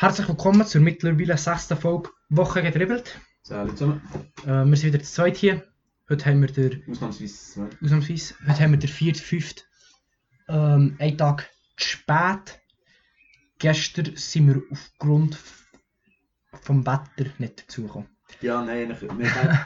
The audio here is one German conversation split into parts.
Herzlich willkommen zur mittlerweile sechsten Folge Woche gedribbelt. Salut zusammen. Äh, wir sind wieder zu zweit hier. Heute haben wir den, Ausnahmsweise zwei. ausnahmsweise, heute haben wir den 4. 5. Ähm, einen Tag zu spät. Gestern sind wir aufgrund vom Wetter nicht dazugekommen. Ja, nein, ich, wir haben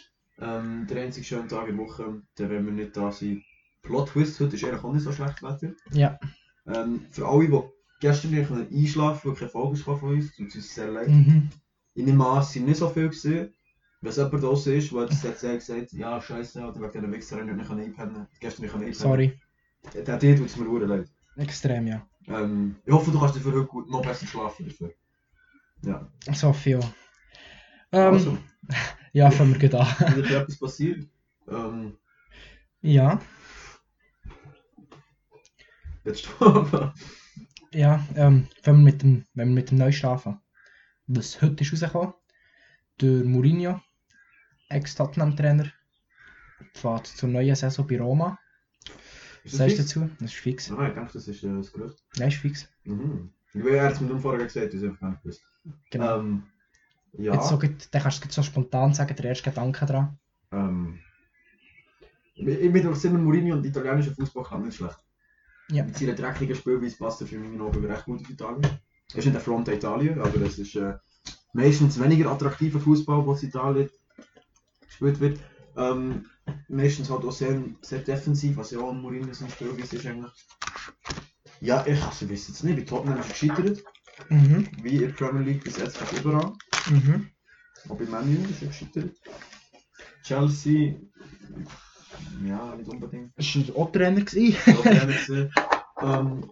ähm, der einzige schöne Tag in der Woche, der wenn wir nicht da sind. Plot Twist, heute ist eigentlich auch nicht so schlecht Wetter. Ja. Ähm, für alle, die gestern nicht können einschlafen weil keine Folge kam von uns, tut es uns sehr leid. Mhm. In dem Maß sind nicht so viel gesehen. Wenn es jemand draußen ist, der jetzt hat gesagt ja, scheiße, oder wegen diesen Wichsern nicht einpennen können, gestern nicht einpennen Sorry. Der dir tut es mir sehr leid. Extrem, ja. Ähm, ich hoffe, du kannst dafür heute gut, noch besser schlafen. Dafür. Ja. So viel. Ähm, also, Ja, fangen wir gleich an. wieder etwas passiert. Ähm, ja. Jetzt du Ja, ähm, wenn wir mit dem, wenn wir mit dem Neuesten anfangen. Was heute ist rausgekommen, der Mourinho, Ex-Tottenham-Trainer, fährt zur neuen Saison bei Roma. Was Ist sagst du dazu? Das ist fix. Nein, ich denke, das ist äh, das Größte. Nein, ist fix. Mhm. Ich habe es mit dem vorher gesagt, habe ich gar nicht gewusst. Genau. Ähm, ja. Jetzt so, dann kannst du so spontan sagen, der erste Gedanke dran. ähm, ich ich bin doch immer Mourinho und italienischer Fußball kann nicht schlecht. Ja. Mit seiner dreckigen Spielweise passt er für mich Augen recht gut auf Italien. Er ist nicht der Front Italien, aber es ist äh, meistens weniger attraktiver Fußball, was in Italien gespielt wird. Ähm, meistens halt auch sehr, sehr defensiv, was ja auch ein Mourinho sein Spielweise ist eigentlich. Ja, ich also, weiß jetzt nicht, bei Tottenham ist er gescheitert, Mhm. wie in der Premier League bis jetzt fast überall. Mhm. Auch bei Man U ist er gescheitert. Chelsea, ja, nicht unbedingt. Das war auch Trainer. gewesen. Gewesen. ähm,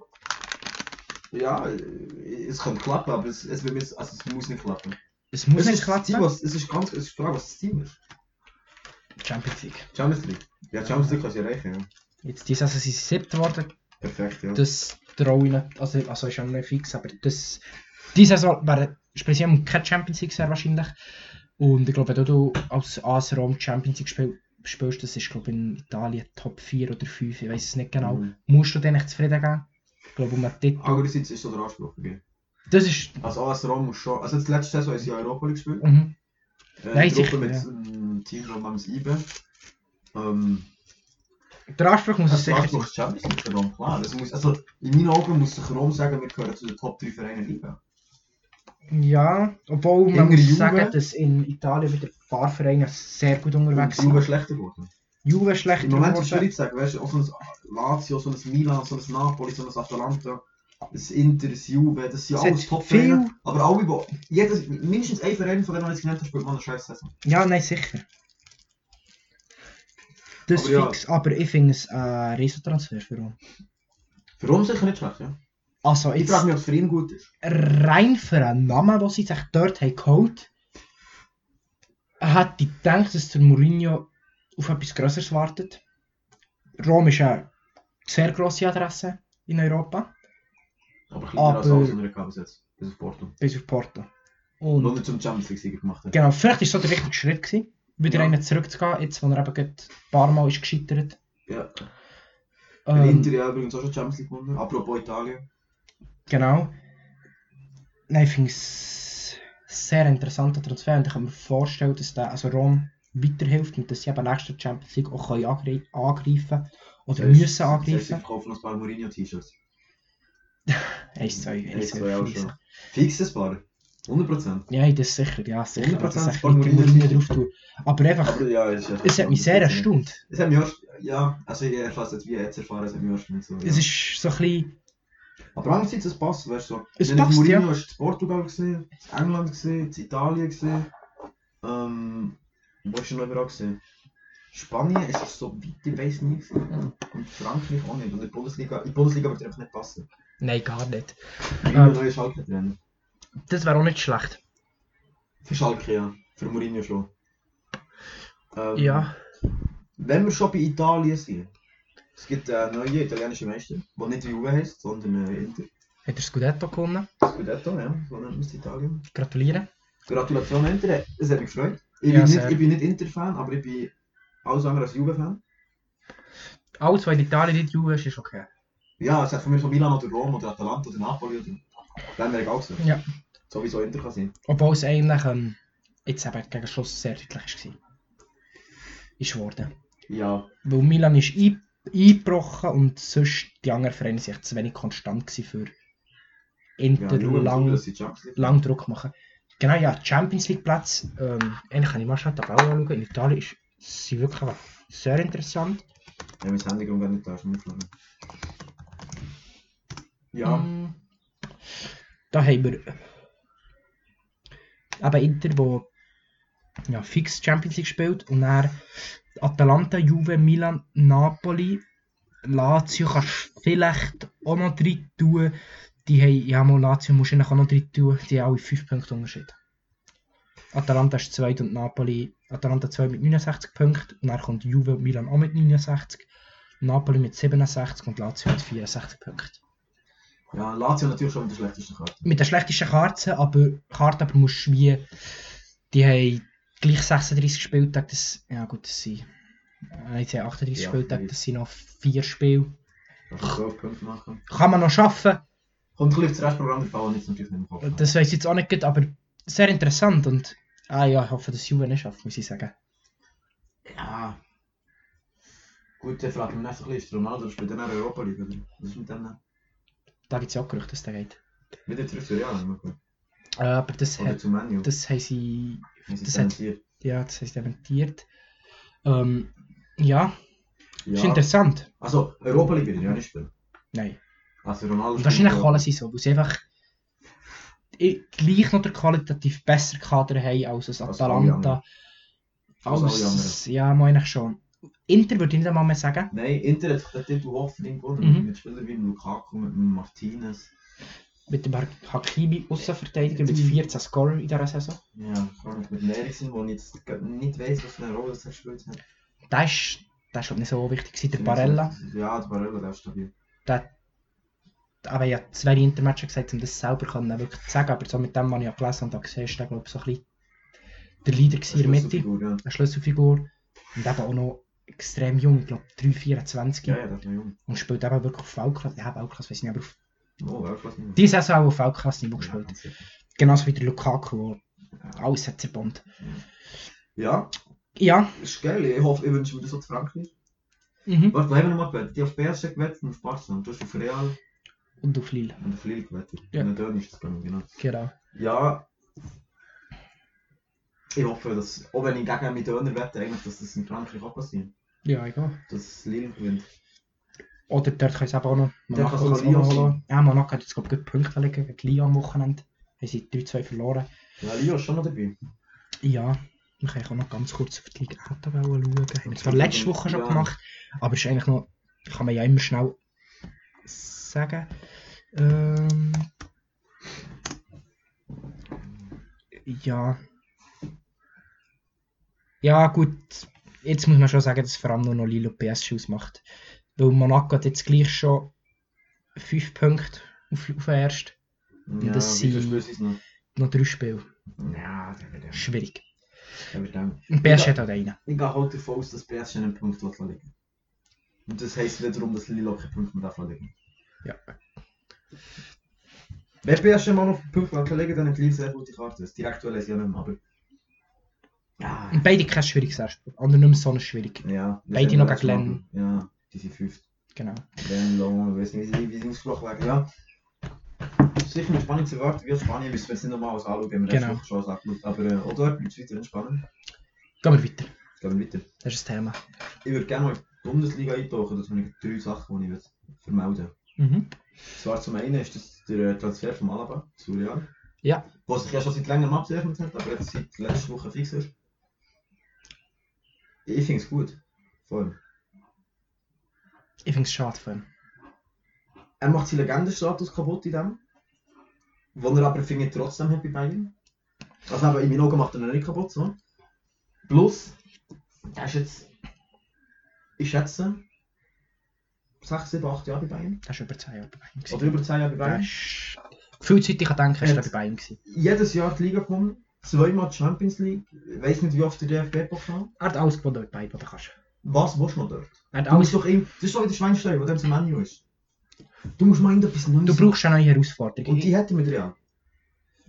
ja, es kann klappen, aber es, es, also es muss nicht klappen. Es muss es nicht ist klappen. was, es ist ganz, es ist Frage, was das Ziel ist. Champions League. Champions League. Ja, Champions League kann sie erreichen, ja. Jetzt die Saison sind sie siebter geworden. Perfekt, ja. Das traue. Also, also ist ja noch nicht fix, aber das. Diese Saison wäre speziell keine Champions League sehr wahrscheinlich. Und ich glaube, wenn du als AS Rom Champions League spiel, spielst, das ist glaube ich in Italien Top 4 oder 5, ich weiß es nicht genau. Mhm. Musst du denen echt zufrieden geben? Ich glaube, um einen Titel. Andererseits ist so der Anspruch gegeben. Das ist. Also AS Rom muss schon, also jetzt letzte Saison ist ja Europa League gespielt. Mhm. Äh, Nein, sicher, mit ja. einem Team namens IBE. Ähm, Der Anspruch muss es Das sicher war sein. Champions League für Rom, klar. Das muss, also, in meinen Augen muss sich Rom sagen, wir gehören zu den Top 3 Vereinen Liga. Ja, obwohl man Hinter muss sagen, dass in Italien wieder ein paar Vereine sehr gut unterwegs Und Juve sind. schlechter geworden. Juve schlechter Im Moment ist es geworden. schwierig zu sagen, weißt du, so ein Lazio, so ein Milan, so ein Napoli, so ein Atalanta, das Inter, das Juve, das sind Es alles top viel- Vereine. Aber alle, wo, jedes, mindestens ein Verein von denen, die ich jetzt genannt habe, spielt mal eine scheiß Saison. Ja, nein, sicher. Das Aber ja. fix, aber ich finde es ein Riesentransfer für uns. Für Rom sicher nicht schlecht, ja. Also Ich frage mich, ob es für ihn gut ist. rein für einen Namen, den sie sich dort haben geholt hätte ich gedacht, dass der Mourinho auf etwas Größeres wartet. Rom ist eine sehr grosse Adresse in Europa, Aber kleiner als Aber- alles andere bis jetzt. Bis auf Porto. bis auf Porto. Und Und zum Champions League Sieger gemacht hat. genau, vielleicht war so der richtige Schritt, gewesen, wieder Ja. einen zurückzugehen, jetzt wo er eben ein paar Mal ist gescheitert. Ja. Ähm, Inter ja übrigens auch schon Champions League gewonnen. Apropos Italien. Genau. Nein, ich finde es sehr interessanter Transfer und ich kann mir vorstellen, dass der also Rom weiterhilft und dass sie eben nächste Champions League auch können angre angreifen oder müssen Sie angreifen. kaufen noch ein paar Mourinho-T-Shirts. 1, 2, 1, Eins, 2, zwei auch 3. schon. Fix das paar. 100%. Ja, das ist sicher, ja, sicher. 100% Das ist von nicht die Mourinho. Drauf tun. Aber einfach, Aber ja, es ist es hat mich sehr erstaunt. Es hat mich erst, ja, also ich erst jetzt wie jetzt erfahren, es hat mich nicht so. Ja. Es ist so ein bisschen, Aber andererseits, es passt, weißt du. So. Es Wenn passt, Mourinho ja. hast du Portugal gesehen, England gesehen, Italien gesehen. Ähm, wo hast du noch überall gesehen? Spanien ist es so weit, ich weiß gewesen. Und Frankreich auch nicht. Und in der Bundesliga, in die Bundesliga wird er einfach nicht passen. nein, gar nicht. Mourinho Ähm. neuer Schalke-Trainer. Das wäre auch nicht schlecht. Für Schalke, ja. Für Mourinho schon. Ähm, Ja, Wenn wir schon bei Italien sind, es gibt einen neuen italienischen Meister, der nicht Juve heißt, sondern äh, Inter. hat er Scudetto gewonnen. Scudetto, ja, so nennt man es in Italien. Gratuliere. Gratulation Inter, es hat mich gefreut. Ich, Ja, bin, sehr. nicht, ich bin nicht Inter-Fan, aber ich bin alles andere als Juve-Fan. Alles, was in Italien nicht Juve ist, ist okay. Ja, es hat von mir von Milan oder Rom oder Atalanta oder Napoli oder... Dann wäre egal gewesen. Ja. sowieso Inter kann sein. Obwohl es eigentlich ähm, jetzt eben gegen Schluss sehr deutlich war. Ist geworden. Ja, Weil Milan ist ein, eingebrochen und sonst die anderen Vereine sind echt zu wenig konstant für ja Inter nur lang, lang Druck machen. Genau, ja, Champions League Platz. Ähm, eigentlich kann ich mal schon die Tabelle anschauen. In Italien ist sie wirklich sehr interessant. Ja, mein Handy gar nicht da. Ja, Mm. Da haben wir eben Inter, wo ja, fix Champions League spielt und dann Atalanta, Juve, Milan, Napoli, Lazio kannst du vielleicht auch noch drin tun. Die haben, ja mal Lazio musst du auch noch drin tun, die haben alle 5 Punkte Unterschied. Atalanta ist 2 und Napoli, Atalanta 2 mit 69 Punkten und dann kommt Juve und Milan auch mit 69, Napoli mit 67 und Lazio mit 64 Punkten. ja, Lazio natürlich schon mit der schlechtesten Karte. mit der schlechtesten Karte, aber Karte aber musst du wie die haben gleich 36 Spieltage, das ja gut, das sind äh, jetzt haben 38 Ja, Spieltage, das sind noch vier Spiele. 12 Punkte machen. Kann man noch schaffen, Kommt ein bisschen auf das Restprogramm der Fall, jetzt natürlich nicht Kopf. das weiß ich jetzt auch nicht, gut, aber sehr interessant und ah ja, ich hoffe, dass Juve nicht schafft, muss ich sagen. Ja. Gut, dann frage ich mich bisschen, ist Ronaldo spielt dann in Europa League, oder? Was ist mit dem? Da gibt es ja auch Gerüchte, dass der geht. Wieder zurück zu Real. Äh, aber das, hat, das Haben sie das hat- dementiert. ja, das sie dementiert. Ähm, ja, ist Ja. interessant. Also, Europa League wird ja nicht spielen. Nein. Also Ronaldo Und wahrscheinlich kann sie so, weil sie einfach gleich noch der qualitativ bessere Kader haben als das Atalanta. Als Als, ja, meine ich schon. Inter würde ich nicht einmal mehr sagen. Nein, Inter hat den Titel hoffentlich gewonnen. Mhm. Mit Spielern wie Lukaku, mit Martinez. Mit dem Hakimi Außenverteidiger mit 14 Scorer in dieser Saison. Ja, kann ich mit Eriksen, ich jetzt nicht weiss, was für eine Rolle das er gespielt hat. Der ist, der ich, nicht so wichtig gewesen. Der Barella. Ja, der Barella, der ist stabil. Der, aber ja, zwei Intermatches gesagt, um das selber können, wirklich zu sagen. Aber so mit dem, was ich ja gelesen habe, da gesehen, der glaube ich so ein bisschen der Leader in der Mitte. Ja. Eine Schlüsselfigur. Und eben auch noch extrem jung, ich glaube 3, 24. ja, ja, das ist noch jung. Und spielt eben wirklich auf Weltklasse. Ja, Weltklasse weiß ich nicht, aber auf Oh, Weltklasse Saison auch auf Weltklasse-Niveau Ja, gespielt. sicher. Genauso wie der Lukaku, der alles hat zerbombt. Ja, Ja, ist geil. Ich hoffe, ich wünsche mir das auch zu Frankreich. mhm. Warte, wo haben wir nochmal gewettet? Die auf PSG gewettet und auf Barcelona. Du hast auf Real und auf Lille. und auf Lille gewettet. Ja. Und dann ist das gegangen, genau. Genau. Ja. Ich hoffe, dass, auch wenn ich gegen meinen Döner wette, eigentlich, dass das in Frankreich auch passiert. Ja, egal. Dass Lille gewinnt. Oder dort können sie auch noch Monaco auch noch holen. Ja, Monaco hat jetzt glaube ich gut Punkte liegen gegen Lyon am Wochenende. Haben sie 3-2 verloren. Ja, Lyon ist schon noch dabei. Ja, wir können auch noch ganz kurz auf die Liga A-Tabelle schauen. Haben wir zwar letzte Woche schon ja. gemacht, aber ist eigentlich noch, kann man ja immer schnell sagen. Ähm, ja. Ja, gut. Jetzt muss man schon sagen, dass vor allem nur noch Lilo PSG ausmacht. Weil Monaco hat jetzt gleich schon 5 Punkte auf, auf den ersten. Ja, das sind- noch? Noch 3 Spiele. Ja, der wird Schwierig. Und PSG hat halt einen. Ich gehe halt davon aus, dass PSG einen Punkt liegen. Und das heisst wiederum, dass auch keinen Punkt mehr davon liegen. Ja. Wenn PSG mal noch einen Punkt liegen dann hat Lille sehr gute Karte. Das Direktuell ist ja nicht mehr, aber... Ja, Und beide kein schwieriges Erstspiel. Andere nicht mehr so schwierig. ja. das Beide noch gegen. Mal- Ja, die sind fünft. Genau. Glenn, Long, weiß nicht, wie sie, ausgesprochen werden. Ja. Sicher mit Spannung zu warten, wie Spanien müssen wir jetzt nicht nochmal alles anschauen, wir Genau. es schon angeschaut. Aber äh, dort bleibt es weiterhin spannend. Gehen wir weiter. Gehen wir weiter. Das ist das Thema. Ich würde gerne mal in die Bundesliga eintauchen, das sind drei Sachen, die ich vermelden Mhm. Zwar zum einen ist das der äh, Transfer von Alaba zu Real. Ja. Was sich ja schon seit längerem abzeichnet hat, aber jetzt seit letzter Woche fix ist. Ich finde es gut. Vor allem. Ich finde es schade von ihm. Er macht seinen Legendenstatus kaputt in dem. Wo er aber, finde ich, trotzdem hat bei Bayern. Also aber in meinen Augen macht er ihn nicht kaputt. So. Plus, er ist jetzt, ich schätze, 6, 7, 8 Jahre bei Bayern. Das war über 10 Jahre bei Bayern. gewesen. Oder über 10 Jahre bei Bayern. ist... Gefühlzeit, ich kann denken, ist er bei Bayern gewesen. Jedes Jahr die Liga gewonnen, zweimal die Champions League, ich weiß nicht wie oft der DFB-Pokal. Er hat alles gewonnen bei Bayern, oder kannst Was willst du noch dort? Er hat Du musst doch ihm, das ist doch wieder Schweinsteiger, der zum Menu ist. Du musst mal irgendetwas Neues Du brauchst eine neue Herausforderung. Und die hätte ich mit Real.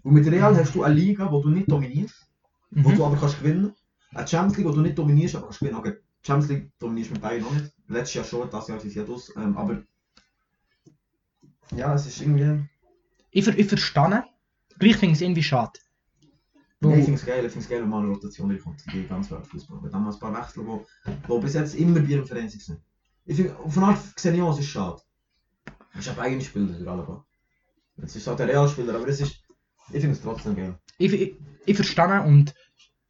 Und mit Real hast du eine Liga, wo du nicht dominierst, wo Mhm. du aber kannst gewinnen. Eine Champions League, wo du nicht dominierst, aber kannst gewinnen. Okay, Champions League dominierst mit Bayern noch nicht. Letztes Jahr schon, das Jahr sind sie ja dus. Ähm, aber ja, es ist irgendwie. Ich, ver ich verstehe. Gleich finde ich es irgendwie schade. Nee, ich finde es geil, ich finde es geil, wenn mal eine Rotation reinkommt, die ganz Weltfußball. Weil dann mal ein paar Wechsel, wo, wo bis jetzt immer bei ihrem Verein sind. Ich finde, von Art ich es ist schade. Es ist ein eigener Spieler, der Alaba. Es ist halt ein Realspieler, aber es ist, ich finde es trotzdem geil. ich, ich, ich verstehe und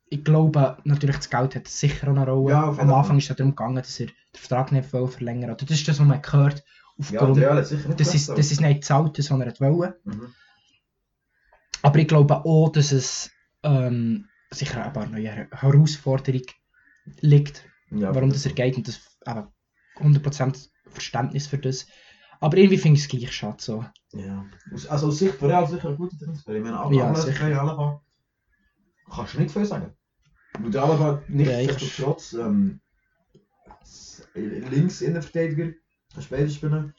ich glaube, natürlich das Geld hat sicher eine Rolle. Ja, Am Anfang ist es darum gegangen, dass er den Vertrag nicht verlängern wollte. Das ist das, was man gehört. Ja, Aufgrund, der nicht das, ist, das ist nicht gezahlt, sondern er wollte. Mhm. Aber ich glaube auch, dass es ähm, sicher eben eine neue Herausforderung liegt, Ja, warum das er geht und das eben 100% Verständnis für das. Aber irgendwie finde ich es gleich schade so. Ja. Also aus Sicht von Real sicher ein guter Transfer. Ich meine, aber Ja, sicher. Alaba kannst du nicht viel sagen. Weil der Alaba nicht Ja, nichtsdestotrotz ähm, links Innenverteidiger, kann später spielen.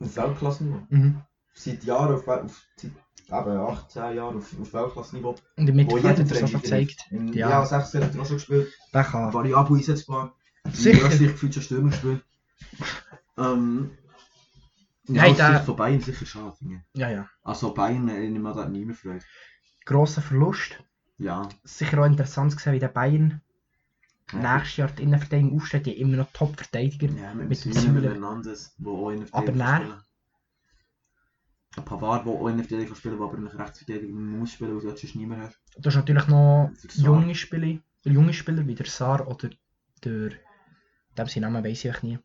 Auf Weltklasse. Mhm. Seit Jahren auf, auf seit, eben 18 Jahren auf, auf Weltklasse-Niveau. Und im Mittelfeld hat er Trainer schon gezeigt. In, Ja. ja, 16 hat er auch schon gespielt. Der kann. Variabel einsetzbar. Sicher. In Österreich gefühlt schon Stürmer gespielt. Ähm, ja, Nein, der- von Bayern sicher schade. ich. Ja, ja. Also Bayern, äh, ich nehme da nicht mehr Freude. Grosser Verlust. Ja. Sicher auch interessant zu sehen, wie der Bayern Ja. nächstes Jahr die Innenverteidigung aufsteht. Die haben immer noch Top-Verteidiger. Ja, mit, Mit dem. Hernandez, wo auch in der Aber Verteidigung nein. spielen. Ein Pavard, der auch in der Verteidigung kann spielen, der aber nicht Rechtsverteidigung muss spielen, weil du sonst nicht mehr hast. Du hast natürlich noch Der Saar. junge Spieler, junge Spieler wie der Saar oder der. Dem seinen Namen weiss ich nie.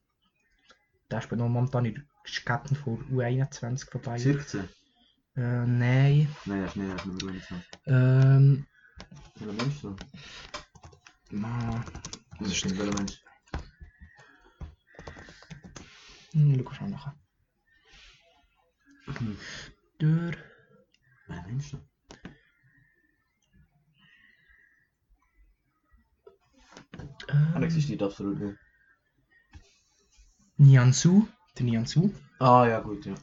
Der spielt noch momentan in der Captain von U21 von Bayern. Zirkze? Äh, nein. Nein, er ist nicht, er ist Nummer 21. Ähm. Welcher Mensch so? na, Das ist nicht welcher Mensch. Hm, schau schon nachher. Der. Welcher Mensch so? Er Äh, existiert absolut nicht. Nianzu. Der Nianzu. Ah ja, gut, ja.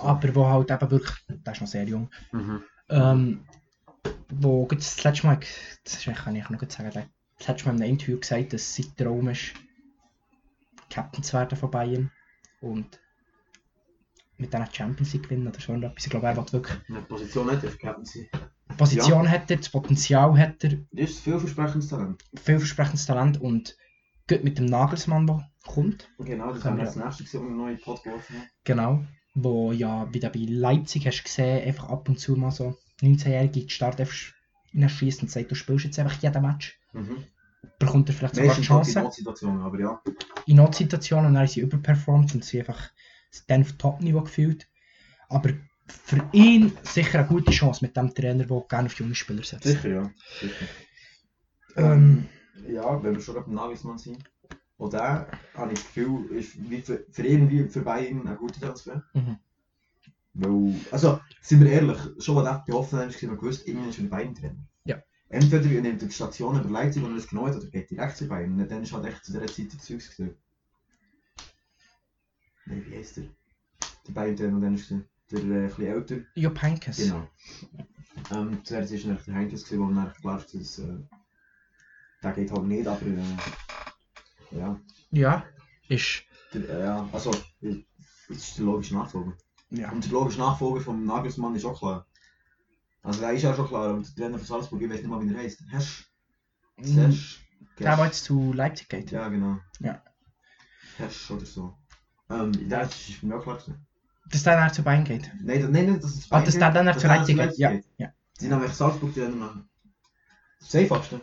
Aber wo halt eben wirklich. Der ist noch sehr jung. Mhm. Ähm, wo das letzte Mal, das kann ich noch sagen, das letzte Mal in einem Interview gesagt, dass sein Traum ist, Captain zu werden von Bayern und mit dieser Champions League gewinnen oder so etwas. Ich glaube, er will wirklich Eine Position hat er für Captaincy. Position hat er, das Potenzial hat er, Das ist vielversprechendes Talent. vielversprechendes Talent und gut mit dem Nagelsmann, der kommt, Genau, das haben wir als nächstes gesehen, einen neuen Pod geworfen haben. genau, wo ja wieder bei Leipzig hast du gesehen, einfach ab und zu mal so 19-Jährige in die Start schießt und sagt, du spielst jetzt einfach jeden Match. Mhm. Bekommt er vielleicht sogar Chance. in Notsituationen, aber ja. in Notsituationen dann ist sie überperformt und sie einfach auf Top-Niveau gefühlt. Aber für ihn sicher eine gute Chance mit dem Trainer, der gerne auf junge Spieler setzt. Sicher, ja. Sicher. Ähm, ja, wenn wir schon beim Nagelsmann sind. Und der, habe ich das Gefühl, ist wie für, für ihn wie für Bayern ein guter Transfer. Mhm. Weil, also, sind wir ehrlich, schon was er bei Hoffenheim ist, wir gewusst, irgendwann ist er Bayern drin. Ja. Entweder er nimmt die Station über Leipzig und er ist genau oder geht direkt zu Bayern. Und dann ist halt echt zu dieser Zeit der Zeugs gesehen. Nein, wie heißt der? Der drin und dann ist der, der äh, bisschen älter. Jupp Heynckes. Genau. Ähm, zuerst war er der Heinkes, wo man dann klar ist, dass äh, der geht halt nicht, aber äh, ja. Ja, ist. Der, äh, ja, also, das ist der logische Nachfolger. Ja. Und der logische Nachfolger vom Nagelsmann ist auch klar. Also der ist ja schon klar, und der Trainer von Salzburg, ich weiß nicht mal wie er heißt. Hesch? Hesch? Der, der jetzt zu Leipzig geht. Ja, genau. Ja. Hesch oder so. Ähm, der ist auch klar gewesen. Dass der dann zu Bayern geht. Nein, das- nein, das ist Ah, dass der dann dass zu der Leipzig geht. Ja. ja. Sie haben eigentlich Salzburg Trainer machen. Das einfachste.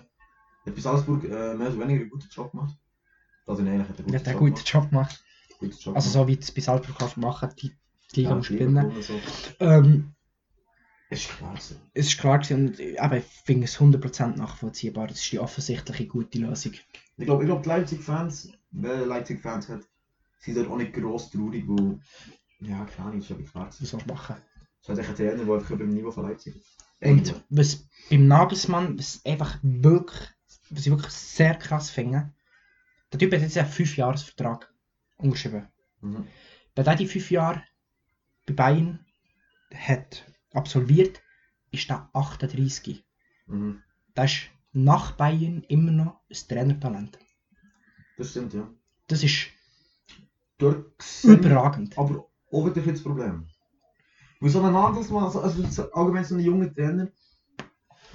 Hat bei Salzburg äh, mehr oder weniger einen guten Job gemacht. Also nein, hat einen Der guten hat einen Job guten Job gemacht. Guten Job Also so wie es bei Salzburg kannst machen, die, die Liga ja, die spielen. so. Ähm, Ist klar so. es ist klar gewesen, und äh, aber ich finde es 100% nachvollziehbar. Das ist die offensichtliche gute Lösung. Ich glaube, ich glaub, die Leipzig-Fans, wer Leipzig-Fans hat, sind dort auch nicht gross traurig, weil, ja, keine Ahnung, ist aber klar. Was sollst du machen? Es ist ein Trainer, der einfach über dem Niveau von Leipzig ist. Und was beim Nagelsmann, was einfach wirklich, was ich wirklich sehr krass finde, der Typ hat jetzt einen 5-Jahres-Vertrag unterschrieben. Mhm. Wenn er die 5 Jahre bei Bayern hat absolviert, ist der 38. Mhm. Der ist nach Bayern immer noch ein Trainertalent. Das stimmt, ja. Das ist Dort überragend. aber auch wieder jetzt das Problem. Weil so ein Nagelsmann, also, also so- allgemein so ein junger Trainer,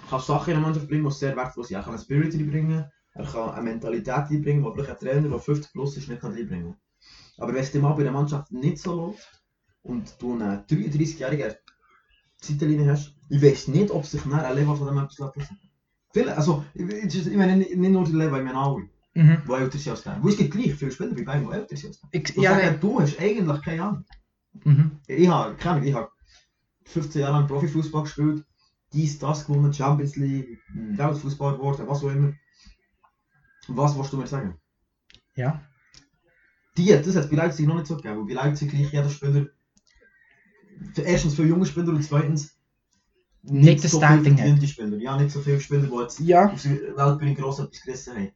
kann Sachen in eine Mannschaft bringen, die sehr wertvoll sind. Er kann eine Spirit reinbringen, er kann eine Mentalität reinbringen, die vielleicht ein Trainer, der 50 plus ist, nicht kann reinbringen Aber wenn es dem mal bei der Mannschaft nicht so läuft und du einen 33-jährigen Zeitlinie hast, ich weiß nicht, ob sich nachher ein Level von dem etwas lässt. Viele, also, ich, ich, ich meine nicht, nur der Level, ich meine alle, Mhm. die älter sind als der. Weil es gibt gleich viele Spieler bei Bayern, die älter sind als der. Ich, ja, sagen, du hast eigentlich keine Ahnung. mhm. Ich habe, keine Ahnung, ich habe 15 Jahre lang Profifußball gespielt, dies, das gewonnen, Champions League, Weltfußball geworden, was auch immer. Was willst du mir sagen? ja. Die, das hat bei Leipzig noch nicht so gegeben, weil bei Leipzig gleich jeder Spieler, erstens für junge Spieler und zweitens Nicht das so Standing viel hat. verdiente Spieler. Ja, nicht so viele Spieler, die jetzt Ja. auf der Weltbühne gross etwas gerissen haben.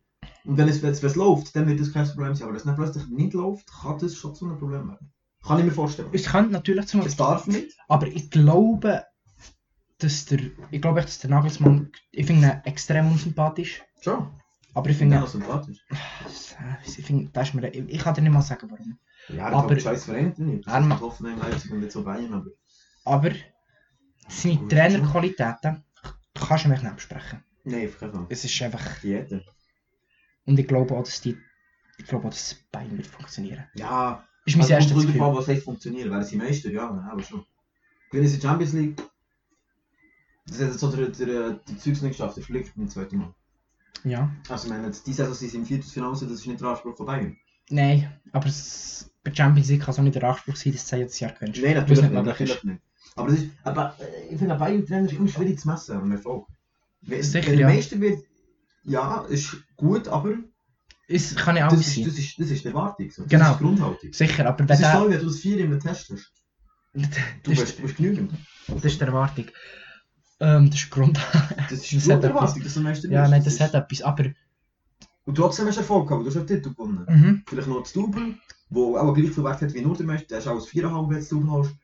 Und wenn es, wenn es, läuft, dann wird das kein Problem sein. Aber wenn es dann plötzlich nicht läuft, kann das schon zu einem Problem werden. Kann ich mir vorstellen. Es könnte natürlich zum Es darf nicht. Aber ich glaube, dass der. Ich glaube echt, dass der Nagelsmann. Ich finde ihn extrem unsympathisch. Schon. Aber ich finde ihn sympathisch. Ich finde, das ist mir. Ich, ich kann dir nicht mal sagen, warum. Ja, Aber- aber scheiß Verein nicht. Er ma- Das ist Hoffenheim, Leipzig und jetzt so Bayern, aber... Aber seine Trainerqualitäten kannst du mich nicht besprechen. Nein, auf keinen Fall. Es ist einfach. Diäten. Und ich glaube auch, dass die. Ich glaube auch, dass Bayern wird funktionieren. Ja, Ist mein also erstes Gefühl. an, was heißt funktionieren. Wären sie Meister? Ja, aber schon. Gewinnen sie Champions League? Das hat jetzt so der, der, der Zeugs nicht geschafft, der fliegt im zweiten Mal. Ja. Also, ich meine, jetzt, die Saison sind sie im Viertelfinale, das ist nicht der Anspruch von Bayern. Nein, aber es, bei Champions League kann es auch nicht der Anspruch sein, dass du jedes Jahr gewinnst. Nein, natürlich nicht, natürlich nicht. Aber, das ist, aber äh, ich finde, ein Bayern-Trainer ist immer schwierig zu messen am Erfolg. Wenn, Sicher, wenn der ja. Meister wird, ja, ist gut, aber Es kann ja das alles ist, sein. das, ist, das ist die Erwartung. So. Das Genau. ist die Grundhaltung. Sicher, aber Das ist der. so, wenn du das Vier in einem Test hast. Du das, bist, ist, du bist genügend. das ist die Erwartung. Ähm, das ist Grund. Das ist Das hat dass du Meister ja, nein, das ist- hat etwas. Aber. Und trotzdem hast du Erfolg gehabt, du hast einen Titel gewonnen. Mhm. Vielleicht noch das Double, wo auch gleich viel Wert hat wie nur der Meister. Der ist auch als 4,5 wenn du das Double hast.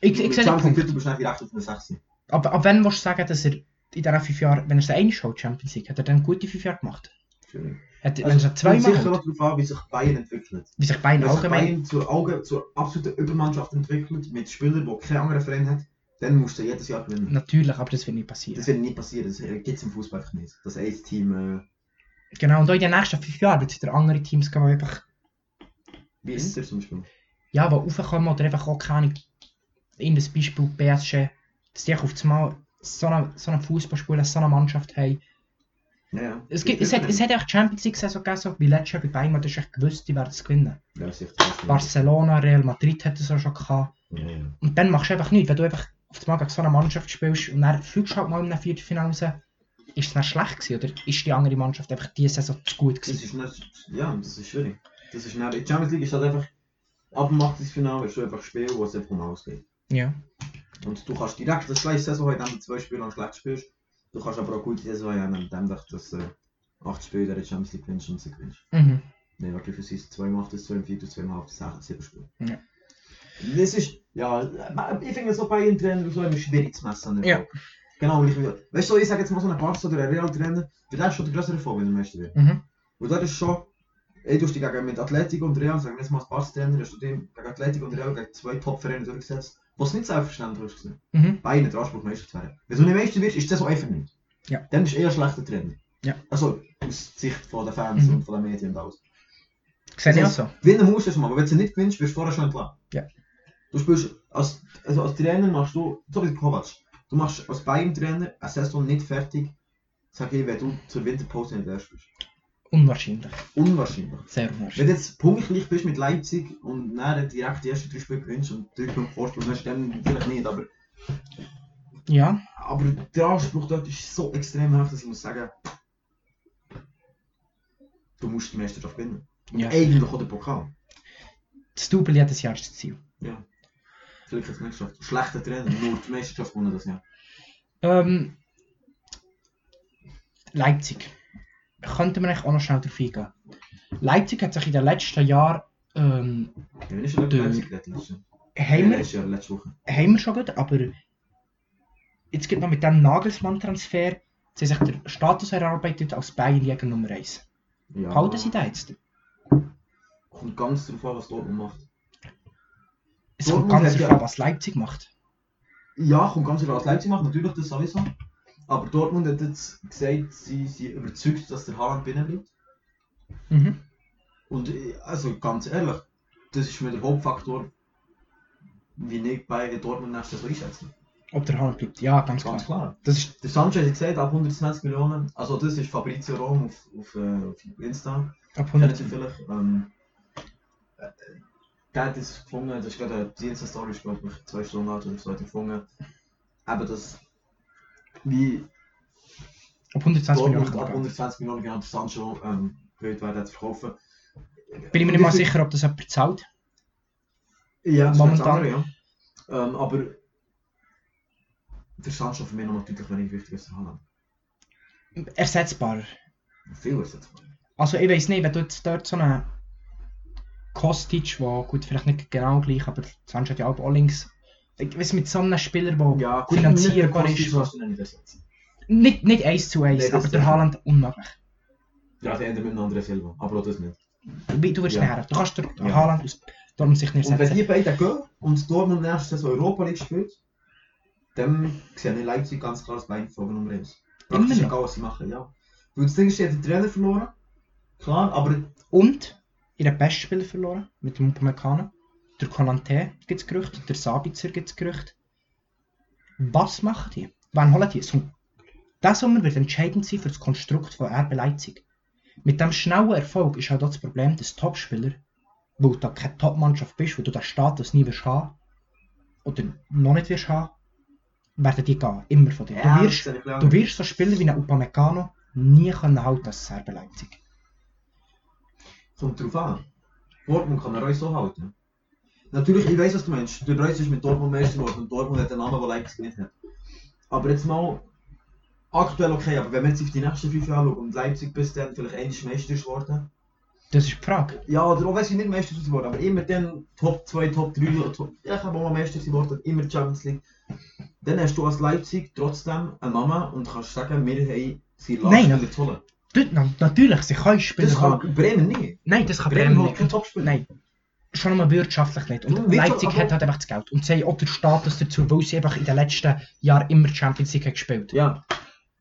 Ich, ich sehe den Punkt. Titel bist du nicht recht auf einer 6. Aber ab wann willst du sagen, dass er in diesen fünf Jahren, wenn er es einmal holt, Champions League, hat er dann gute fünf Jahre gemacht? Schwierig. Hat, wenn Also, er es zweimal sicher holt, auch darauf an, wie sich Bayern entwickelt. wie sich Bayern Wenn sich allgemein. Bayern zur, Auge, zur absoluten Übermannschaft entwickelt, mit Spielern, die kein anderer Verein hat, dann musst du jedes Jahr gewinnen. Natürlich, aber das wird nicht passieren. Das wird nie passieren, das gibt es im Fußball nicht. Das ein Team, äh, Genau, und auch in den nächsten fünf Jahren wird es wieder andere Teams geben, die einfach, wie Inter zum Beispiel. ja, die raufkommen oder einfach auch keine in das Beispiel PSG, dass die auf einmal so eine, so eine Fußballspieler, so eine Mannschaft haben. Ja. Es, gibt, es, hat, es hat auch Champions League Saison gegeben, so wie letztes Jahr bei Bayern, hast echt gewusst, die werden es gewinnen. Ja, das ist. Barcelona, Real Madrid hat es auch schon gehabt. Ja, ja. Und dann machst du einfach nichts, wenn du einfach auf einmal gegen so eine Mannschaft spielst und dann fliegst du halt mal in einem Viertelfinale raus. Ist es dann schlecht gewesen oder ist die andere Mannschaft einfach diese Saison zu gut Das gewesen? ist nicht, ja, das ist schwierig. Das ist nicht, die Champions League ist halt einfach, ab dem Achtelfinale ist schon einfach ein Spiel, wo es einfach um ausgeht. Ja. Und du kannst direkt eine schlechte Saison haben, indem du zwei Spiele lang schlecht spielst. Du kannst aber auch gute Saison haben, indem du das äh, acht Spiele in der Champions League gewinnst und sie gewinnst. Mhm. Nein, warte, für sie ist zwei macht es, zwei im Viertel, zwei macht es sechs, sieben Spiele. Ja. Das ist, ja, äh, ich finde so bei ihren Trainern so immer schwierig zu messen. Ja. Genau, ich will. Weißt du, ich sage jetzt mal so einen Barca oder einen Real-Trainer, für den ist schon der größere wenn er Meister wird. Mhm. Und dort ist schon, ey, du hast dich gegen mit Atletico und Real, sagen wir jetzt mal als Barca-Trainer, hast du dich gegen Atletico und Real gegen zwei Top-Vereine durchgesetzt, was nicht selbstverständlich ist. Mhm. Beide den Anspruch, Meister zu werden. Wenn du nicht Meister wirst, ist das so einfach nicht. Ja. Dann bist du eher ein schlechter Trainer. Ja. Also, aus Sicht von den Fans Mhm. und von den Medien und alles. Sehe ich auch Das so. Gewinnen musst du es mal, aber wenn du nicht gewinnst, wirst du vorher schon entlassen. Ja. Du spielst, als, also als Trainer machst du, so wie Kovac, du machst als Bayern-Trainer eine Saison nicht fertig, sag ich, wenn du zur Winterpause nicht erst bist. Unwahrscheinlich. Unwahrscheinlich. Sehr Wenn unwahrscheinlich. du jetzt punktgleich bist mit Leipzig und dann direkt die ersten drei Spiele gewinnst und drei Punkte Vorsprung hast, dann vielleicht nicht, aber, Ja, aber der Anspruch dort ist so extrem hoch, dass ich muss sagen, du musst die Meisterschaft gewinnen. Und Ja. eigentlich auch den Pokal. das Double jedes Jahr ist das Ziel. Ja. Vielleicht hat es nicht geschafft. Schlechter Trainer, nur die Meisterschaft gewonnen das Jahr. Ähm, Leipzig. Könnten wir eigentlich auch noch schnell drauf eingehen. Leipzig hat sich in den letzten Jahren ähm, Ja, ich schon Leipzig letzte haben, wir, Jahr, letzte Woche. haben wir schon gut, aber jetzt gibt noch mit dem Nagelsmann-Transfer, sie haben sich den Status erarbeitet als Bayernjäger Nummer 1. Ja. Behalten sie den jetzt? Kommt ganz darauf an, was Dortmund macht. Es kommt ganz darauf ja- an, was Leipzig macht. Ja, kommt ganz darauf an, was Leipzig macht, natürlich das sowieso. Aber Dortmund hat jetzt gesagt, sie sind überzeugt, dass der Haaland binnen bleibt. Mhm. Und äh, also ganz ehrlich, das ist mir der Hauptfaktor, wie ich bei Dortmund nächstes Jahr einschätze. Ob der Haaland bleibt? Ja, ganz klar. Ganz klar. Das ist Der Sanchez hat gesagt, ab 120 Millionen, also das ist Fabrizio Rom auf, auf, äh, auf Insta, ab kennen 100. Sie vielleicht. Ähm, äh, der hat das gefunden, das ist gerade eine Dienststory, ist glaube ich zwei Stunden alt oder so, hat gefunden, eben das, wie Ab 120 Millionen. Dortmund ab kann man 120 Millionen genau der Sancho zu verkaufen. gehen. Bin ich mir nicht mal sicher, ob das jemand zahlt. Ja, Momentan. Ja. Ähm, aber der Sancho für mich noch deutlich weniger wichtig als der Haaland. Ersetzbar. Viel jetzt. Also ich weiß nicht, wenn du jetzt dort so einen Kostic, der gut, vielleicht nicht genau gleich, aber Sanchez hat ja auch links. Ich weiß mit so einem Spieler, der Ja, finanzierbar ist. Was du nicht ersetzen. Nicht, nicht 1 zu 1, Nee, das aber der. Haaland unmöglich. Ja, der Ende mit einem anderen Silber, aber auch das nicht. Wie du wirst Ja. näher. Du kannst den Ja. Haaland aus Dortmund sich nicht Und wenn ersetzen. die beiden gehen und Dortmund nächstes Europa League spielt, dann sehe ich Leipzig ganz klar das Bein vor Nummer 1. Immer Praktisch egal, was sie machen, ja. Weil das Ding ist, sie hat den Trainer verloren. Klar, aber Und ihren besten Spieler verloren, mit dem Upamecano. Der Konante gibt es Gerüchte, der Sabitzer gibt es Gerüchte. Was machen die? Wann holen die? Der Sommer wird entscheidend sein für das Konstrukt von RB Leipzig. Mit dem schnellen Erfolg ist halt auch das Problem, dass Topspieler, weil du da keine Topmannschaft bist, wo du den Status nie wirst haben, oder noch nicht wirst haben, werden die gehen, immer von dir. Ja, du, wirst, du wirst so Spieler wie ein Upamecano nie können halten als RB Leipzig. Kommt drauf an. Dortmund kann er euch so halten. Natürlich, ich weiß, was du meinst. Der Reus ist mit Dortmund Meister geworden und Dortmund hat einen Namen, den Leipzig nicht hat. Aber jetzt mal, aktuell okay, aber wenn wir jetzt auf die nächsten fünf Jahre schauen und Leipzig bis dann vielleicht endlich Meister ist geworden, Das ist die Frage. ja, oder auch wenn sie nicht Meister sind geworden, aber immer dann Top 2, Top 3, oder Top, ja, ich habe auch mal Meister geworden, immer Champions League, dann hast du als Leipzig trotzdem einen Namen und kannst sagen, wir haben sie Nein, Lastspieler zu holen. Du, na, natürlich, sie können Spieler Das kann Bremen nicht. Nein, das kann Bremen Bremen nicht. keinen Topspieler. Nein, schon einmal wirtschaftlich nicht. Und wirtschaft- Leipzig aber- hat halt einfach das Geld. Und sie haben auch den Status dazu, weil sie einfach in den letzten Jahren immer Champions League haben gespielt Ja.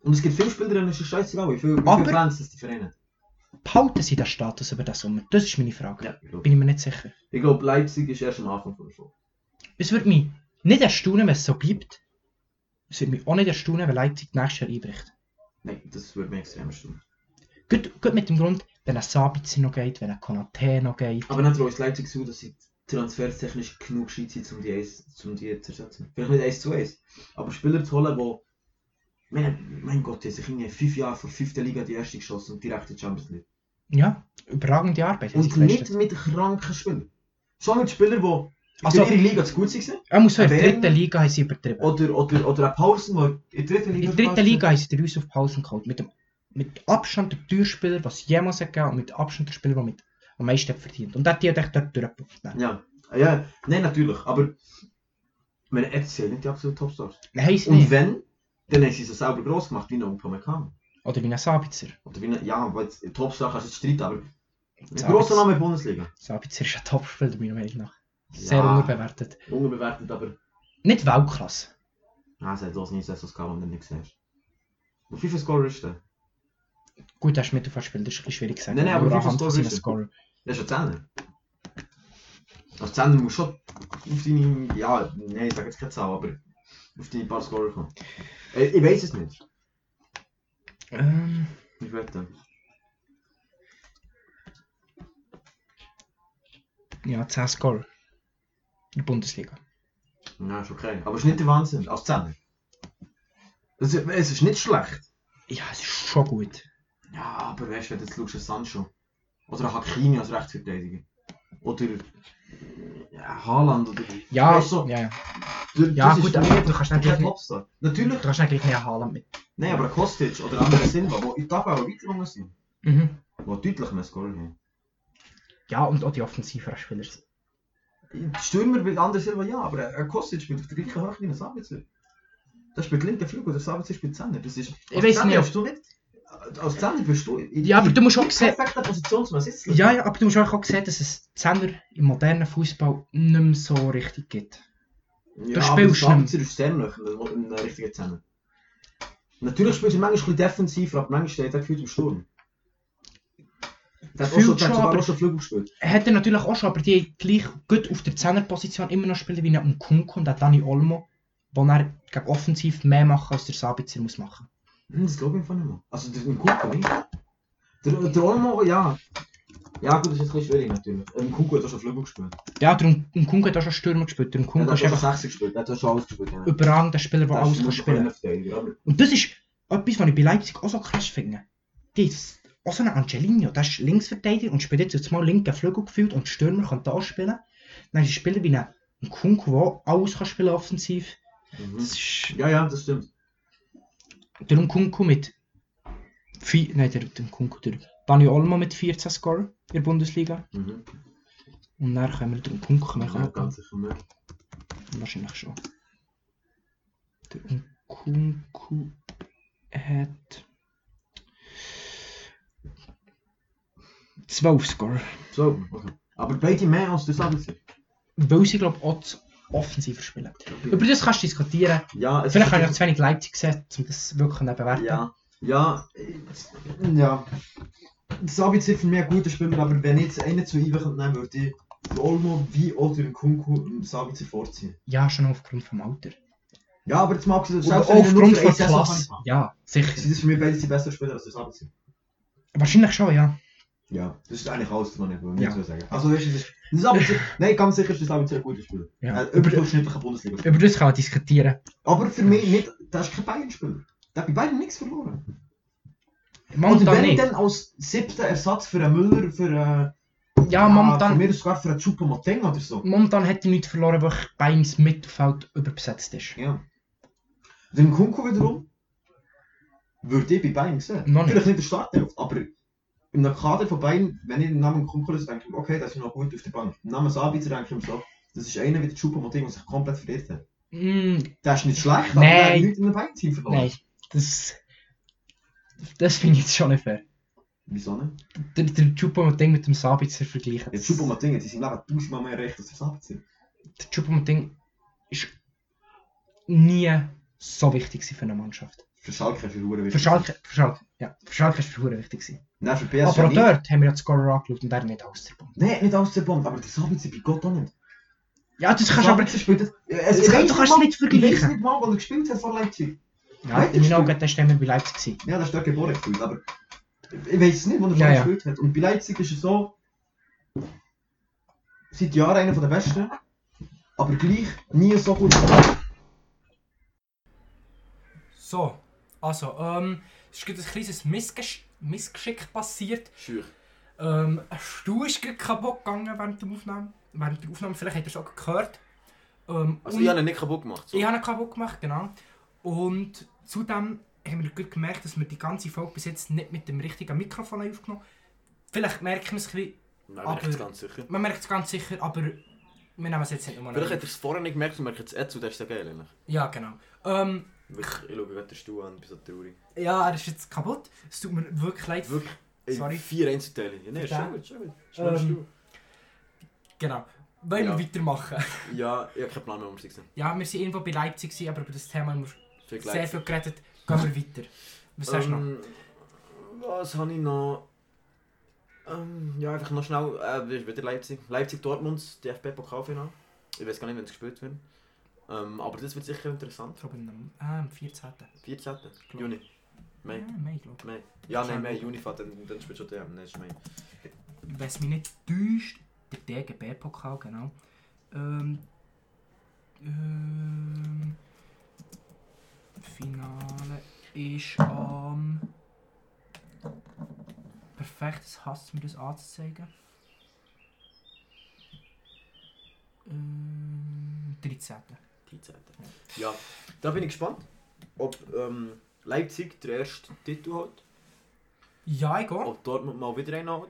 Und es gibt viele Spieler, denen ist es scheißegal, wie viel, wie Aber- viel Fans das die Vereine. Behalten sie den Status über den Sommer? Das ist meine Frage. Ja, ich. Bin ich mir nicht sicher. Ich glaube, Leipzig ist erst am Anfang von der Show. Es würde mich nicht erstaunen, wenn es so bleibt. Es würde mich auch nicht erstaunen, wenn Leipzig nächstes Jahr einbricht. Nein, das würde mich extrem stimmen. Gut, gut mit dem Grund, wenn ein Sabitzer noch geht, wenn ein Konate noch geht. Aber nicht uns Leipzig so, dass sie transfertechnisch genug gescheit sind, um die, eins, um die zu ersetzen. Vielleicht nicht 1 zu 1. Aber Spieler zu holen, die. Mein, mein Gott, die haben sich in fünf Jahren vor fünfter Liga die erste geschossen und direkt in die Champions League. Ja, überragende Arbeit. Und nicht mit kranken Spielern. Schon mit Spielern, die Also- in ihrer Liga zu gut waren. Er muss so in der dritten Liga haben sie übertrieben. Oder, oder, oder ein Paulsen, der in der dritten Liga In der dritten Liga haben sie den auf Pausen geholt. Mit, dem, mit Abstand der Türspieler, was es jemals gegeben und mit Abstand der Spieler, der mit am meisten verdient. Und der hat echt dort durchgepumpt. Nein, Ja, ja, nein, natürlich. Aber meine jetzt sind nicht die absoluten Topstars. haben sie Und nicht. wenn, dann haben sie es selber gross gemacht, wie noch Upamecano. Oder wie ein Sabitzer. Oder wie eine, ja, weil Topstar kannst du jetzt streiten, aber ein grosser Name in der Bundesliga. Sabitzer ist ein Topspieler, meiner Meinung nach. Sehr Ja. unterbewertet. Unbewertet, aber Nicht Weltklasse. ja, es hat auch nie Saisons gehabt, wenn du nicht siehst. Und wie viele Scorer ist der? Gut, er ist Mittelfeldspieler, das ist ein bisschen schwierig zu sagen. Nein, nein, aber anhand von seinen ist? Scorer. Der ist ein Zehner. Als Zehner musst du schon auf deine, ja, nein, ich sage jetzt keine Zahl, aber auf deine paar Scorer kommen. Äh, ich weiß es nicht. Ähm, Ich wette. ja, 10 Scorer. In der Bundesliga. Ja, ist okay. Aber es ist nicht der Wahnsinn, als Zehner. Es ist, es ist nicht schlecht. Ja, es ist schon gut. Ja, aber weißt du, wenn du jetzt schaust, Sancho. Oder ein Hakimi als Rechtsverteidiger. Oder ja, Haaland oder. Ja, Weißt du, ja, ja. das Ja, gut, aber du kannst nicht- Topstar. Natürlich. Du kannst eigentlich nicht einen Haaland mit. Nein, aber ein Kostic oder ein anderer Silva, die in der Tabelle weiter unten sind. Mhm. Die deutlich mehr Scorer haben. Ja, und auch die offensiven Spieler. Stürmer will andere Silva ja, aber ein Kostic spielt auf der gleichen Höhe wie ein Sabitzer. Das spielt linker Flug oder Sabitzer spielt Zehner. Das ist, Ich Zehner nicht, ob- du nicht. Als Zehner bist du in Ja, aber du musst auch sehen- perfekter Position zum Sitzen. Ja, ja, aber du musst auch sehen, dass es Zehner im modernen Fußball nicht mehr so richtig gibt. Ja, Du aber spielst Sabitzer ist sehr nah in der richtigen Zehner. Natürlich spielst du manchmal ein defensiver, aber manchmal steht er gefühlt im Sturm. Der hat schon, schon, aber- auch schon Flügel gespielt. Er hat er natürlich auch schon, aber die gleich gut auf der Zehnerposition immer noch spielen wie ein Nkunku und der Dani Olmo, wo er gegen offensiv mehr machen als der Sabitzer muss machen. Hm, das glaube ich einfach nicht mehr. Also der Nkunku nicht. Der, der Olmo, ja. Ja gut, das ist jetzt ein schwierig natürlich. Äh, Nkunku hat auch schon Flügel gespielt. Ja, der Nkunku hat auch schon Stürmer gespielt. Der Er Nkunku hat ist schon einfach 60 gespielt, er hat schon alles gespielt. Ja. überragender Spieler, der Das alles ist kann spielen ein aber- Und das ist etwas, was ich bei Leipzig auch so krass finde. Ist auch so ein Angelino, der ist Linksverteidiger und spielt jetzt mal linken Flügel gefühlt und Stürmer können da spielen. Dann ist ein Spieler wie ein Nkunku, der alles kann spielen offensiv. Mhm. Das ist Ja, ja, das stimmt. Der Nkunku mit vier, nein, der, der Nkunku, der Dani Olmo mit 14 Score in der Bundesliga. Mhm. Und dann können wir den Nkunku können wir Ja, ganz sicher mehr. Wahrscheinlich schon. Der Nkunku hat 12 Score. So, okay. Aber beide mehr als der Sabitzer. Weil sie, glaube ich, auch offensiver spielen. Über das kannst du diskutieren. Ja, es Vielleicht habe ich auch zu wenig Leipzig gesehen, um das wirklich nicht bewerten. Ja, ja, ja. Sabitzer für mich ein guter Spieler, aber wenn ich jetzt einen zu Ivan nehmen würde, ich Olmo wie auch den Kunku Sabitzer vorziehen. Ja, schon aufgrund vom Alter. Ja, aber jetzt mag ich Oder selbst aufgrund von Klasse. Ja, sicher. Sind das für mich beide die besseren Spieler als der Sabitzer? Wahrscheinlich schon, ja. Ja, das ist eigentlich alles, was ich will, Ja. so sagen. Also, weißt du, das ist, das ist Sabitzer, nein, ganz sicher ist der Sabitzer ein guter Spieler. ja. Äh, überdurchschnittlicher Bundesliga. Über das kann man diskutieren. Aber für mich nicht, der ist kein Bayern-Spieler. Der hat bei Bayern nichts verloren. Momentan wenn nicht. dann als siebter Ersatz für einen Müller, für einen. Ja, Für momentan, mir sogar für einen Choupo-Moting oder so. momentan hätte ich nichts verloren, weil Beins Mittelfeld überbesetzt ist. Ja. Den Kunku wiederum würde ich bei Bayern sehen. Noch nicht. Vielleicht nicht der Startelf, aber in der von Bayern, wenn ich den Namen Kunku lese, denke ich, okay, das ist noch gut auf der Bank. Im Namen Sabitzer denke ich mir so, das ist einer wie der Choupo-Moting, der sich komplett verirrt hat. Mm, Der ist nicht schlecht, aber der hat nichts in einem Bayern-Team verloren. nein, das. Das finde ich jetzt schon nicht fair. Wieso nicht? Der, der Choupo-Moting mit dem Sabitzer vergleichen. Ja, Choupo-Moting, die sind Leben tausendmal mehr recht als der Sabitzer. Der Choupo-Moting ist nie so wichtig für eine Mannschaft. Für Schalke ist er verdammt Für wichtig. Schalke, für Schalke, ja, für Schalke ist es verdammt wichtig gewesen. Nein, für PSG Aber auch nicht. dort haben wir ja den Scorer angeschaut und der hat nicht alles zerbombt. Nein, nicht alles zerbombt, aber der Sabitzer bei Gott auch nicht. Ja, das kannst du aber... Sabitzer spielt das... Es, Das kann- du kannst es nicht Ich weiß vergleichen. nicht mal, wann er gespielt hat vor Leipzig. Ja, in meinen Augen der Stemmer bei Leipzig gewesen. Ja, der ist dort geboren gefühlt, aber ich weiß es nicht, wann er Ja, vorher ja. gespielt hat. Und bei Leipzig ist er so seit Jahren einer der Besten, aber gleich nie so gut. So, also, ähm, es ist ein kleines Missgesch Missgeschick passiert. Schür. Ähm, ein Stuhl ist gerade kaputt gegangen während der Aufnahme. Während der Aufnahme, vielleicht habt ihr es auch gehört. Ähm, Also ich habe ihn nicht kaputt gemacht. So. Ich habe ihn kaputt gemacht, genau. Und zudem haben wir gut gemerkt, dass wir die ganze Folge bis jetzt nicht mit dem richtigen Mikrofon haben aufgenommen Vielleicht merken wir es ein bisschen, Nein, aber- ich es ganz sicher. man merkt es ganz sicher, aber wir nehmen es jetzt nicht nochmal Vielleicht hat er es vorher nicht gemerkt und merkt es jetzt und das ist ja geil eigentlich. Ja, genau. Ähm, Wirklich, ich schaue gerade den Stuhl an, bin so traurig. ja, er ist jetzt kaputt. Es tut mir wirklich leid. Wirklich? In Sorry. vier Einzelteile. Ja, nein, ist schon gut, schon gut. Ein Ähm, Stuhl. Genau. Wollen Ja. wir weitermachen? Ja, ich habe keinen Plan mehr, wir sind. Ja, wir waren irgendwo bei Leipzig, gewesen, aber über das Thema haben wir sehr viel geredet. Gehen wir weiter. Was hast du noch? Ähm, Was habe ich noch? Ähm, ja, einfach noch schnell. Äh, wieder Leipzig. Leipzig-Dortmunds, DFB-Pokalfinale. Ich weiß gar nicht, wenn es gespielt wird. Ähm, aber das wird sicher interessant. Ich glaube, am ah, am 14. 14. Juni. Mai. Ja, Mai, glaube ich. Mai. Ja, nein, Mai, Juni fährt, dann, dann spielt schon der. Nein, ist Mai. wenn es mich nicht täuscht, der DGB-Pokal, genau. Ähm, ähm, Finale ist am. perfekt, es hasst mir das anzuzeigen. Ähm, 13. 13. Ja, da bin ich gespannt, ob ähm, Leipzig den ersten Titel hat, Ja, ich gehe. ob Dortmund mal wieder einen hat.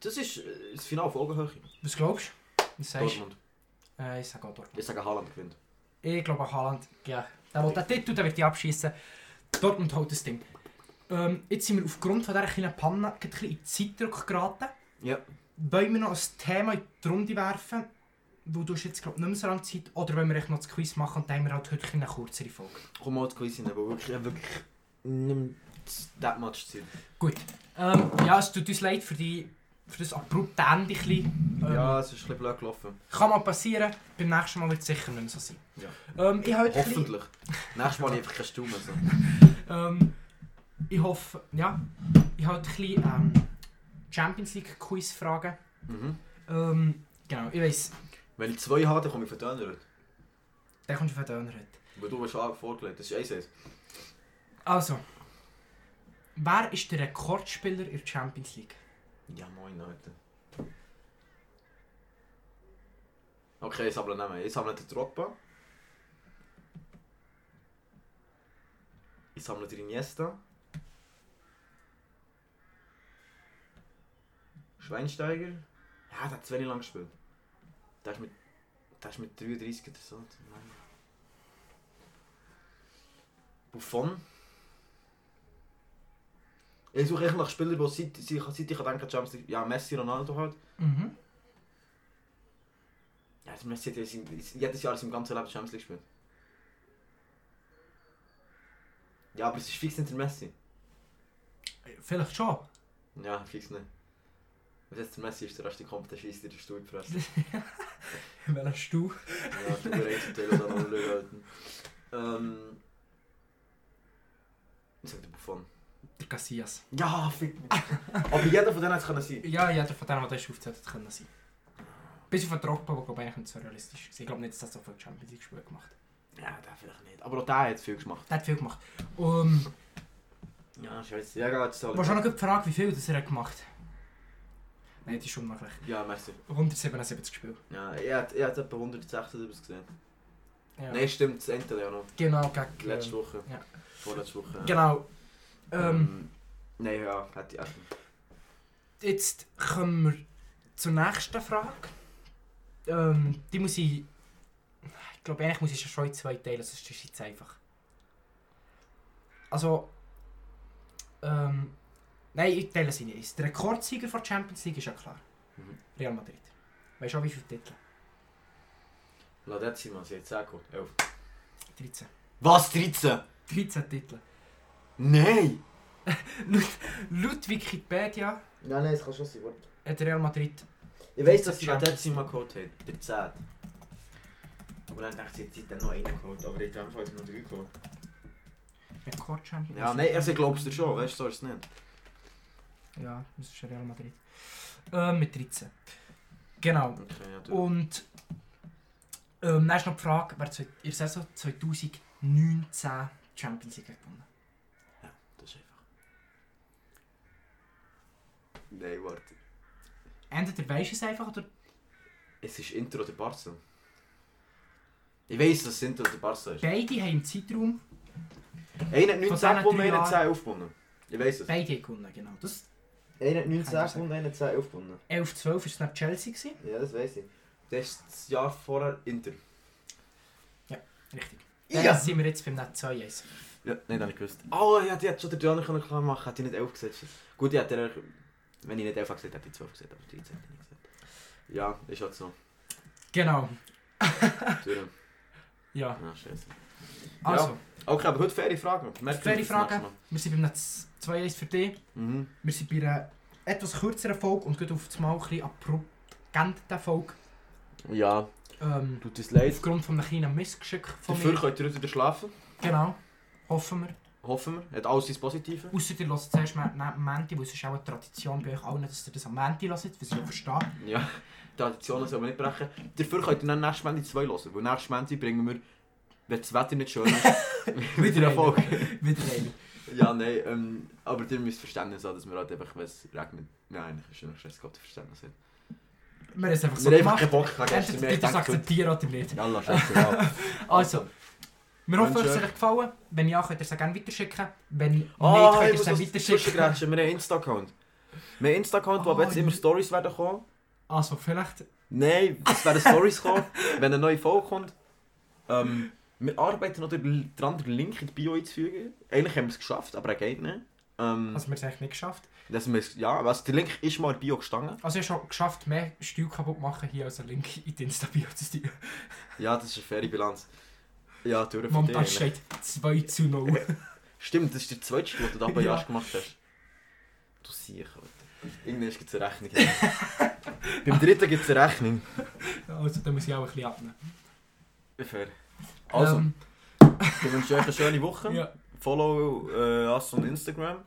Das ist äh, das Finale auf Augenhöhe. Was glaubst du? Was sagst? Dortmund. Äh, ich sage auch Dortmund. Ich sage Haaland gewinnt. Ich glaube, Haaland, ja, der will den Titel, der wird die abschießen. Dortmund holt das Ding. Ähm, jetzt sind wir aufgrund von dieser kleinen Panne ein bisschen in Zeitdruck geraten. Ja. Wollen wir noch ein Thema in die Runde werfen? Wo du hast jetzt glaube nicht mehr so lange Zeit. Oder wollen wir echt noch das Quiz machen dann haben wir halt heute eine kürzere Folge. Komm mal zu Quiz rein, aber wirklich, ich habe wirklich nicht that much Zeit. Gut. Ähm, ja, es tut uns leid für, die, für das abrupte Ende. bisschen. Ähm, Ja, es ist ein bisschen blöd gelaufen. Kann mal passieren. Beim nächsten Mal wird es sicher nicht mehr so sein. Ja. Ähm, ich heute Hoffentlich. Nächstes Mal einfach keine Stimme. So. Ähm, ich hoffe, ja, ich habe ein bisschen ähm, Champions League Quiz Fragen. Mhm. Ähm, genau, ich weiss, Wenn ich zwei habe, dann komme ich von Döner. der kommt von Döner. heute. Weil du hast vorgelegt. Das ist 1-1. Also, wer ist der Rekordspieler in der Champions League? Ja, moin, Leute. Okay, ich sammle Namen. Ich sammle den Drogba. Ich sammle den Iniesta. Schweinsteiger. Ja, der hat zu wenig lang gespielt. Der ist mit, der ist mit 33 oder so. Buffon. Ich suche echt nach Spielern, die seit, seit, ich an denke, Champions League, ja, Messi, Ronaldo halt. Mhm. Ja, also Messi hat jedes Jahr in seinem ganzen Leben Champions League gespielt. Ja, aber es ist fix nicht der Messi. Vielleicht schon. Ja, fix nicht. Was jetzt der Messi ist, der Rest kommt, der schießt dir den Stuhl gefressen. Welcher Stuhl? ja, du bereits im Teil dann noch halten. Ähm. Ich sag der Buffon. Der Casillas. Ja, fick mich. aber jeder von denen hätte es können sein. Ja, jeder von denen, die das aufgezählt hat, können sein. Bis auf den Drogba, der glaube ich eigentlich nicht so realistisch ist. Ich glaube nicht, dass er so viel Champions League Spiele gemacht hat. Ja, der vielleicht nicht. Aber auch der hat viel gemacht. Der hat viel gemacht. Um, Ja, scheiße. Ja, geht jetzt Wahrscheinlich noch die Frage, wie viel das er hat gemacht hat. Nein, das ist unmöglich. Ja, merci. 177 Spiele. Ja, er hat etwa 176 gesehen. Ja. Nein, stimmt, das Ende ja noch. Genau, gegen... Letzte Woche. ja. Vorletzte Woche. ja. Genau. Ähm, Nein, ja, hätte ich auch. jetzt kommen wir zur nächsten Frage. Ähm, die muss ich... Ich glaube, eigentlich muss ich schon in zwei teilen, sonst ist es jetzt einfach. Also... Ähm, nein, ich teile sie nicht. Der Rekordsieger der Champions League ist ja klar. Mhm. Real Madrid. Weißt du auch, wie viele Titel? La Decima, sie hat 10 geholt. 11. 13. Was? 13? 13 Titel. Nein! Laut, laut Wikipedia Nein, nein, es kann schon sein. Warte. hat Real Madrid Ich weiss, dass sie La Decima geholt hat. Der 10. Aber dann dachte ich, sie hat dann noch einen geholt. Aber in dem Fall hat sie noch 3 geholt. Rekord Champions Ja, nein, also glaubst du schon, weißt du, so ist es nicht. Ja, das ist Real Madrid. Äh, mit 13. Genau. Okay, ja. Und ähm, dann ist noch die Frage, wer in der Saison 2019 Champions League gewonnen Das ist einfach. Nein, warte. Entweder weisst du es einfach oder Es ist Inter oder Barca. Ich weiss, dass es Inter oder Barca ist. beide haben im Zeitraum, Einer hat 19 Von diesen gewonnen, einer hat Jahren- 10 aufgewonnen. Ich weiss es. beide haben gewonnen, genau. Das Einer hat Kann ich 19 sagen. gewonnen, einer hat 10 aufgewonnen. 11-12 war es nach Chelsea. Gewesen. Ja, das weiss ich. Das ist das Jahr vorher Inter. Richtig. Ja. Dann sind wir jetzt beim Net 2 1 Ja, nein, das habe ich gewusst. Oh, ja, die hat schon den Döner klar machen, hat die nicht 11 gesetzt. Gut, die hat er, wenn ich nicht 11 gesagt hätte, ich 12 gesagt, aber 13 hätte ich nicht gesagt. Ja, ist halt so. Genau. Ja. Ja, scheiße. Also, Okay, aber heute faire Fragen. Merkt Faire Fragen. wir sind beim Net 2 1 für dich. Mhm. Wir sind bei einer etwas kürzeren Folge und gehen auf das Mal ein bisschen abrupt Folge. Ja, Ähm, tut es leid. aufgrund von einem kleinen Missgeschick von Dafür mir. könnt ihr wieder schlafen. Genau. Hoffen wir. Hoffen wir. Hat alles das Positive. Ausser ihr hört zuerst am Menti, weil es ist auch eine Tradition bei euch allen, dass ihr das am Menti hört, was ich auch verstehe. Ja, Traditionen soll man nicht brechen. Dafür könnt ihr dann nächstes Montag zwei hören. Weil nächstes Montag bringen wir, wenn das Wetter nicht schön ist, wieder eine Folge. Wieder eine. Ja, nein, ähm, aber ihr müsst Verständnis haben, dass wir halt einfach, wenn es regnet, ja, eigentlich ist es noch scheiß Gott, Verständnis haben. Wir haben es einfach so Wir haben einfach gemacht. keinen Bock gehabt. Entweder Wir ihr das akzeptieren oder nicht. Jalla, scheiße, Also, wir hoffen, es hat euch- gefallen. Wenn ja, könnt ihr es gerne weiterschicken. Wenn nicht, Ah, könnt ich ihr es das weiterschicken. Wir haben einen Insta-Account. Wir haben einen Insta-Account, wo Ah, aber jetzt immer ja. Stories werden kommen. Also, vielleicht... Nein, es werden Stories kommen, wenn eine neue Folge kommt. Ähm, Wir arbeiten noch den, den Link in die Bio einzufügen. Eigentlich haben wir es geschafft, aber er geht nicht. Ähm, Also wir haben es eigentlich nicht geschafft. dass ja, also der Link ist mal in die Bio gestanden. Also ich habe schon geschafft, mehr Stil kaputt machen, hier als einen Link in die Insta-Bio zu tun. Ja, das ist eine faire Bilanz. Ja, durch Momentan steht 2 zu 0. Stimmt, das ist der zweite Stil, den du aber Ja. erst gemacht hast. Du siehst, Alter. Irgendwann gibt es eine Rechnung. Beim dritten gibt es eine Rechnung. Also da muss ich auch ein bisschen abnehmen. Fair. Also, Ähm, ich wünsche euch eine schöne Woche. ja, Follow äh, uns on Instagram.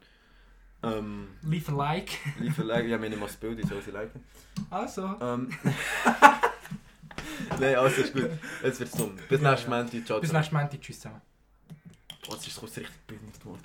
Ähm, leave a like. liebe Like, ja, wir nehmen mal das Bild, ich soll sie liken. Also. Ähm, Nein, alles ist gut. Jetzt wird's dumm. Bis Ja, nächstes ja. Mal. Ciao, Bis nächstes Mal. Tschüss zusammen. Oh, jetzt ist es richtig behindert worden.